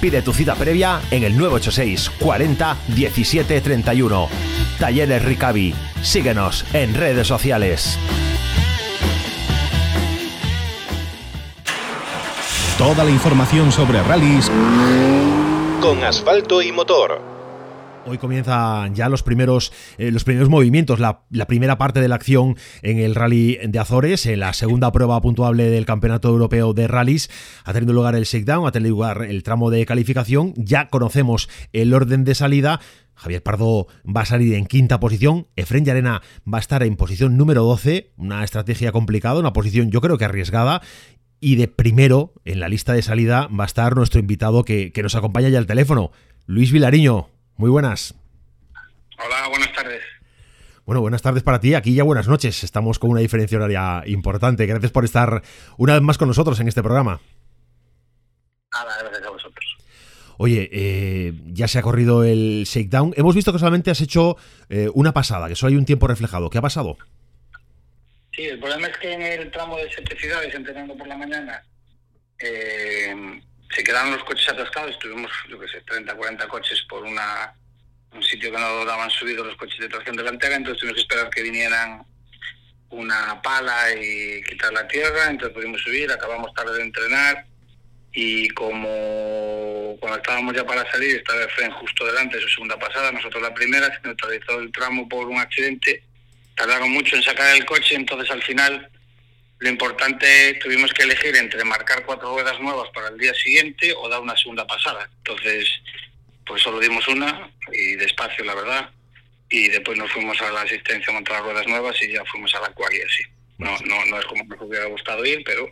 Pide tu cita previa en el 986 40 17 31. Talleres Ricavi. Síguenos en redes sociales. Toda la información sobre rallies con asfalto y motor. Hoy comienzan ya los primeros, eh, los primeros movimientos, la, primera parte de la acción en el Rally de Azores, en la segunda prueba puntuable del Campeonato Europeo de Rallys. Ha tenido lugar el shakedown, ha tenido lugar el tramo de calificación. Ya conocemos el orden de salida. Javier Pardo va a salir en quinta posición, Efren Yarena va a estar en posición número 12, una estrategia complicada, una posición yo creo que arriesgada, y de primero en la lista de salida va a estar nuestro invitado que, que nos acompaña ya al teléfono, Luis Vilariño. Muy buenas. Hola, buenas tardes. Bueno, buenas tardes para ti. Aquí ya buenas noches. Estamos con una diferencia horaria importante. Gracias por estar una vez más con nosotros en este programa. Nada, gracias a vosotros. Oye, eh, ya se ha corrido el shakedown. Hemos visto que solamente has hecho eh, una pasada, que solo hay un tiempo reflejado. ¿Qué ha pasado? Sí, el problema es que en el tramo de siete ciudades, entrenando por la mañana, eh, se quedaron los coches atascados, tuvimos, yo qué sé, 30, 40 coches por una un sitio que no daban subido los coches de tracción delantera, entonces tuvimos que esperar que vinieran una pala y quitar la tierra, entonces pudimos subir, acabamos tarde de entrenar y como cuando estábamos ya para salir estaba Fren justo delante de su segunda pasada, nosotros la primera, se neutralizó el tramo por un accidente, tardaron mucho en sacar el coche, entonces al final lo importante, tuvimos que elegir entre marcar cuatro ruedas nuevas para el día siguiente o dar una segunda pasada. Entonces, pues solo dimos una y despacio, la verdad. Y después nos fuimos a la asistencia a montar las ruedas nuevas y ya fuimos a la cual así. No, no, no es como nos hubiera gustado ir, pero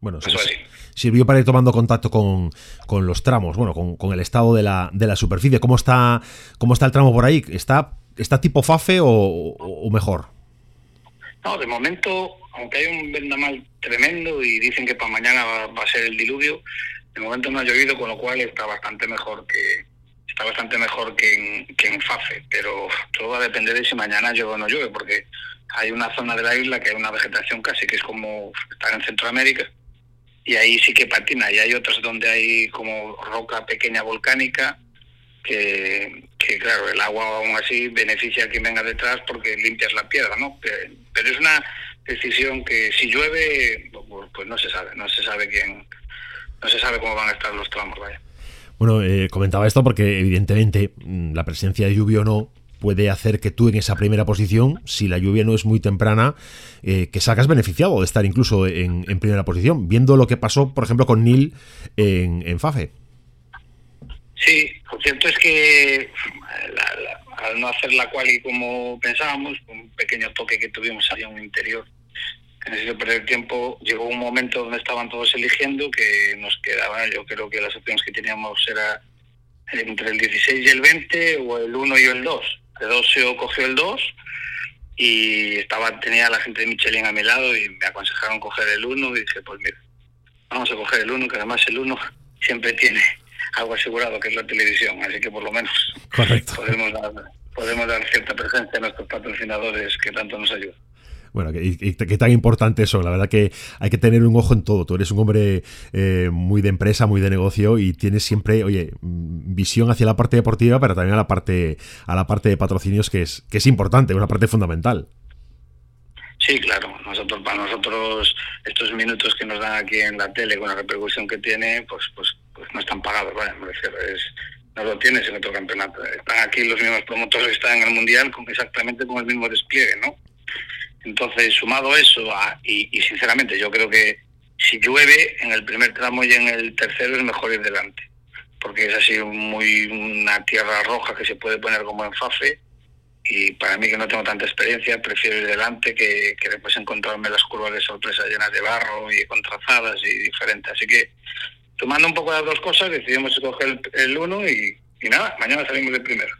bueno, eso así. Sirvió para ir tomando contacto con, con los tramos, bueno, con, con, el estado de la, de la superficie. ¿Cómo está, ¿Cómo está el tramo por ahí? ¿Está, está tipo FAFE o, o mejor? No, de momento aunque hay un vendamal tremendo y dicen que para mañana va, a ser el diluvio, de momento no ha llovido, con lo cual está bastante mejor que está bastante mejor que en, que en Fafe, pero todo va a depender de si mañana llueve o no llueve, porque hay una zona de la isla que hay una vegetación casi que es como estar en Centroamérica y ahí sí que patina y hay otras donde hay como roca pequeña volcánica que, que claro, el agua aún así beneficia a quien venga detrás porque limpias la piedra, ¿no? Pero es una decisión que si llueve, pues no se sabe, no se sabe quién, no se sabe cómo van a estar los tramos, vaya. Bueno, eh, comentaba esto porque evidentemente mm, la presencia de lluvia o no puede hacer que tú en esa primera posición, si la lluvia no es muy temprana, eh, que salgas beneficiado de estar incluso en, primera posición, viendo lo que pasó, por ejemplo, con Neil en, en Fafe. Sí, lo cierto es que al no hacer la quali como pensábamos, un pequeño toque que tuvimos allá en un interior, que necesito perder tiempo, llegó un momento donde estaban todos eligiendo que nos quedaba, yo creo que las opciones que teníamos era entre el 16 y el 20 o el 1 y el 2. El 2 se cogió el 2 y estaba tenía la gente de Michelin a mi lado y me aconsejaron coger el 1 y dije, pues mira, vamos a coger el 1, que además el 1 siempre tiene algo asegurado, que es la televisión, así que por lo menos Podemos, dar, podemos dar cierta presencia a nuestros patrocinadores que tanto nos ayudan. Bueno, qué tan importante eso. La verdad que hay que tener un ojo en todo. Tú eres un hombre eh, muy de empresa, muy de negocio y tienes siempre, oye, mm, visión hacia la parte deportiva, pero también a la parte, a la parte de patrocinios que es, que es importante, una parte fundamental. Sí, claro. Nosotros, para nosotros, estos minutos que nos dan aquí en la tele con la repercusión que tiene, pues pues no están pagados, vaya, me refiero, es, no lo tienes en otro campeonato. Están aquí los mismos promotores que están en el Mundial con exactamente con el mismo despliegue, ¿no? Entonces, sumado eso, y, y sinceramente yo creo que si llueve en el primer tramo y en el tercero es mejor ir delante, porque es así muy una tierra roja que se puede poner como en fafe y para mí que no tengo tanta experiencia prefiero ir delante que, después encontrarme las curvas de sorpresa llenas de barro y contrazadas y diferentes. Así que tomando un poco las dos cosas decidimos escoger el, uno y, y nada, mañana salimos de primero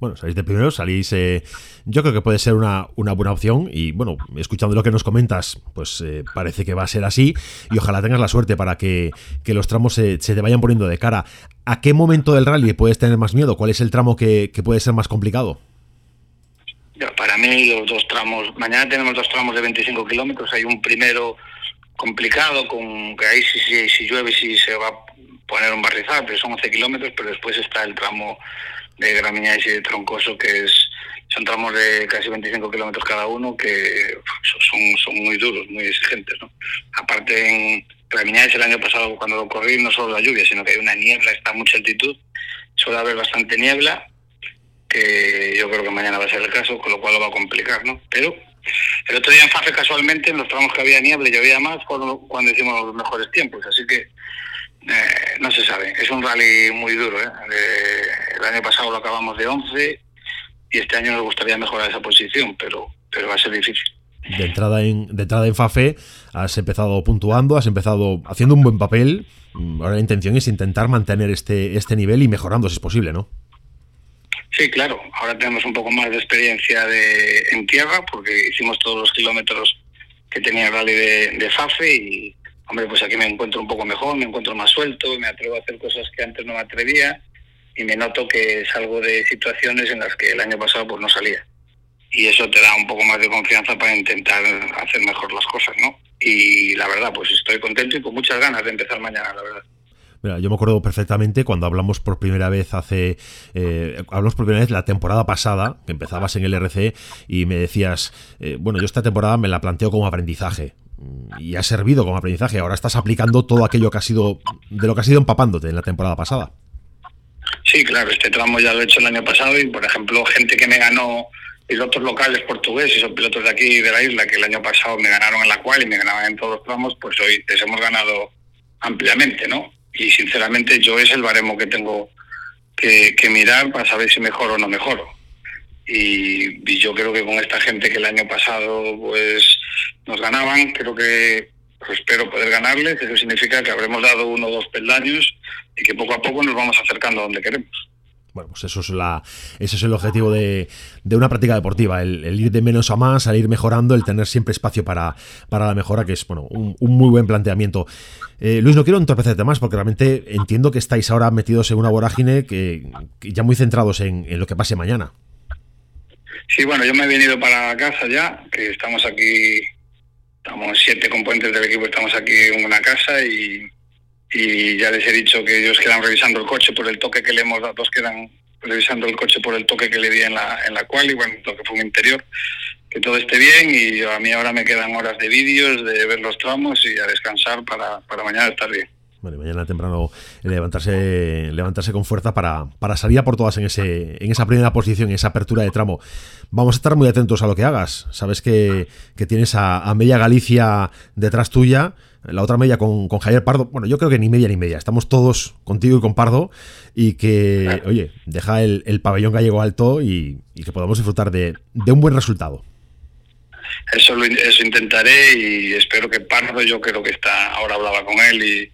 bueno, salís de primero, salís, eh, yo creo que puede ser una, una, buena opción y bueno, escuchando lo que nos comentas, pues eh, parece que va a ser así y ojalá tengas la suerte para que, los tramos se, te vayan poniendo de cara. ¿A qué momento del rally puedes tener más miedo? ¿Cuál es el tramo que, puede ser más complicado? para mí los dos tramos, mañana tenemos dos tramos de 25 kilómetros, hay un primero complicado, con que ahí si, si, llueve sí se va a poner un barrizal, pero son 11 kilómetros, pero después está el tramo de Gramiñáis y de Troncoso, que es son tramos de casi 25 kilómetros cada uno que son, son muy duros, muy exigentes. ¿no? Aparte, en Gramiñáis el año pasado, cuando lo corrí, no solo la lluvia, sino que hay una niebla, está a mucha altitud, suele haber bastante niebla, que yo creo que mañana va a ser el caso, con lo cual lo va a complicar. ¿no? Pero el otro día en Fafe, casualmente, en los tramos que había niebla llovía más, cuando, hicimos los mejores tiempos. Así que eh, no se sabe. Es un rally muy duro. ¿eh? el año pasado lo acabamos de 11 y este año nos gustaría mejorar esa posición, pero, pero va a ser difícil. De entrada en, de entrada en FAFE has empezado puntuando, has empezado haciendo un buen papel. Mm, ahora la intención es intentar mantener este, este nivel y mejorando si es posible, ¿no? Sí, claro. Ahora tenemos un poco más de experiencia de, en tierra porque hicimos todos los kilómetros que tenía el rally de, FAFE y, hombre, pues aquí me encuentro un poco mejor, me encuentro más suelto, me atrevo a hacer cosas que antes no me atrevía y me noto que salgo de situaciones en las que el año pasado pues no salía. Y eso te da un poco más de confianza para intentar hacer mejor las cosas, ¿no? Y la verdad, pues estoy contento y con muchas ganas de empezar mañana, la verdad. Mira, yo me acuerdo perfectamente cuando hablamos por primera vez hace. Eh, hablamos por primera vez la temporada pasada, que empezabas en el RC, y me decías, eh, bueno, yo esta temporada me la planteo como aprendizaje y ha servido como aprendizaje. Ahora estás aplicando todo aquello que ha sido, de lo que has ido empapándote en la temporada pasada. Sí, claro, este tramo ya lo he hecho el año pasado y, por ejemplo, gente que me ganó pilotos locales portugueses o pilotos de aquí de la isla que el año pasado me ganaron en la cual y me ganaban en todos los tramos, pues hoy les hemos ganado ampliamente, ¿no? Y sinceramente yo es el baremo que tengo que, mirar para saber si mejoro o no mejoro y, yo creo que con esta gente que el año pasado pues nos ganaban, creo que pues, espero poder ganarles, eso significa que habremos dado uno o dos peldaños y que poco a poco nos vamos acercando a donde queremos. Bueno, pues eso es la, ese es el objetivo de, de una práctica deportiva, el, ir de menos a más, al ir mejorando, el tener siempre espacio para, para la mejora, que es bueno, un, muy buen planteamiento. Eh, Luis, no quiero entorpecerte más porque realmente entiendo que estáis ahora metidos en una vorágine que, ya muy centrados en, en lo que pase mañana. Sí, bueno, yo me he venido para casa ya, que estamos aquí, estamos siete componentes del equipo, estamos aquí en una casa y, y ya les he dicho que ellos quedan revisando el coche por el toque que le hemos dado, dos quedan revisando el coche por el toque que le di en la, en la cual y bueno, lo que fue un interior, que todo esté bien y a mí ahora me quedan horas de vídeos, de ver los tramos y a descansar para, para mañana estar bien. Bueno, mañana temprano levantarse, levantarse con fuerza para, para salir a por todas en, ese, en esa primera posición, en esa apertura de tramo. Vamos a estar muy atentos a lo que hagas. Sabes que, tienes a, Media Galicia detrás tuya, la otra media con, con, Javier Pardo. Bueno, yo creo que ni media ni media. Estamos todos contigo y con Pardo. Y que, oye, deja el, el pabellón gallego alto y, que podamos disfrutar de, de un buen resultado. Eso, lo, eso intentaré y espero que Pardo, yo creo que está, ahora hablaba con él y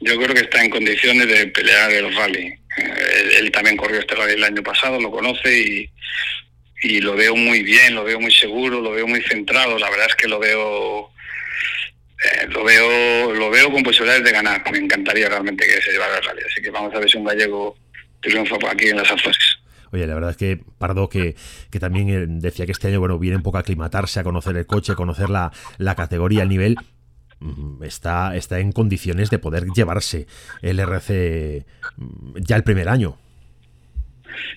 yo creo que está en condiciones de pelear el rally. Eh, él, también corrió este rally el año pasado, lo conoce y, y lo veo muy bien, lo veo muy seguro, lo veo muy centrado. La verdad es que lo veo eh, lo veo lo veo con posibilidades de ganar. Me encantaría realmente que se llevara el rally. Así que vamos a ver si un gallego triunfa aquí en las Azores. Oye, la verdad es que Pardo, que, que también eh, decía que este año bueno viene un poco a aclimatarse, a conocer el coche, a conocer la, la categoría, el nivel, Mm, está, está en condiciones de poder llevarse el RC mm, ya el primer año.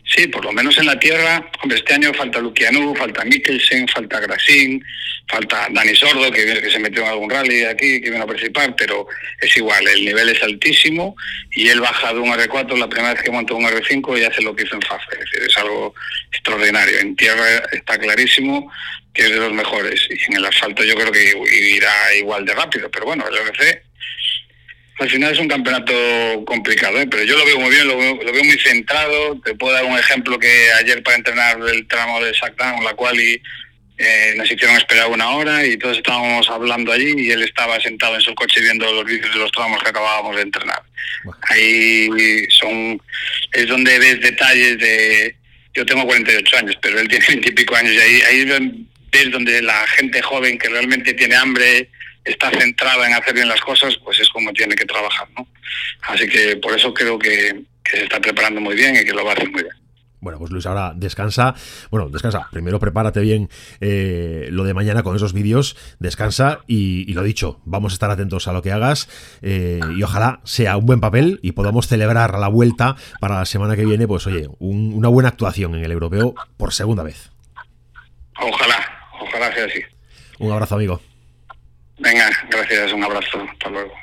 Sí, por lo menos en la tierra, hombre, este año falta Luciano, falta Mikkelsen, falta Grasin, falta Dani Sordo, que, que se metió en algún rally aquí, que viene a participar, pero es igual, el nivel es altísimo y él baja de un R4 la primera vez que monta un R5 y hace lo que hizo en FAFE, es decir, es algo extraordinario. En tierra está clarísimo que es de los mejores. Y en el asfalto yo creo que irá igual de rápido, pero bueno, el RC al final es un campeonato complicado, ¿eh? pero yo lo veo muy bien, lo veo, muy centrado. Te puedo dar un ejemplo que ayer para entrenar el tramo de Sactan, la cual y, eh, nos hicieron esperar una hora y todos estábamos hablando allí y él estaba sentado en su coche viendo los vídeos de los tramos que acabábamos de entrenar. Ahí son es donde ves detalles de... Yo tengo 48 años, pero él tiene 20 y pico años y ahí, ahí ves donde la gente joven que realmente tiene hambre está centrada en hacer bien las cosas, pues es como tiene que trabajar, ¿no? Así que por eso creo que, se está preparando muy bien y que lo va a hacer muy bien. Bueno, pues Luis, ahora descansa. Bueno, descansa. Primero prepárate bien eh, lo de mañana con esos vídeos. Descansa y, lo dicho, vamos a estar atentos a lo que hagas eh, y ojalá sea un buen papel y podamos celebrar la vuelta para la semana que viene, pues oye, una buena actuación en el europeo por segunda vez. Ojalá, ojalá sea así. Un abrazo, amigo. Venga, gracias, un abrazo, hasta luego.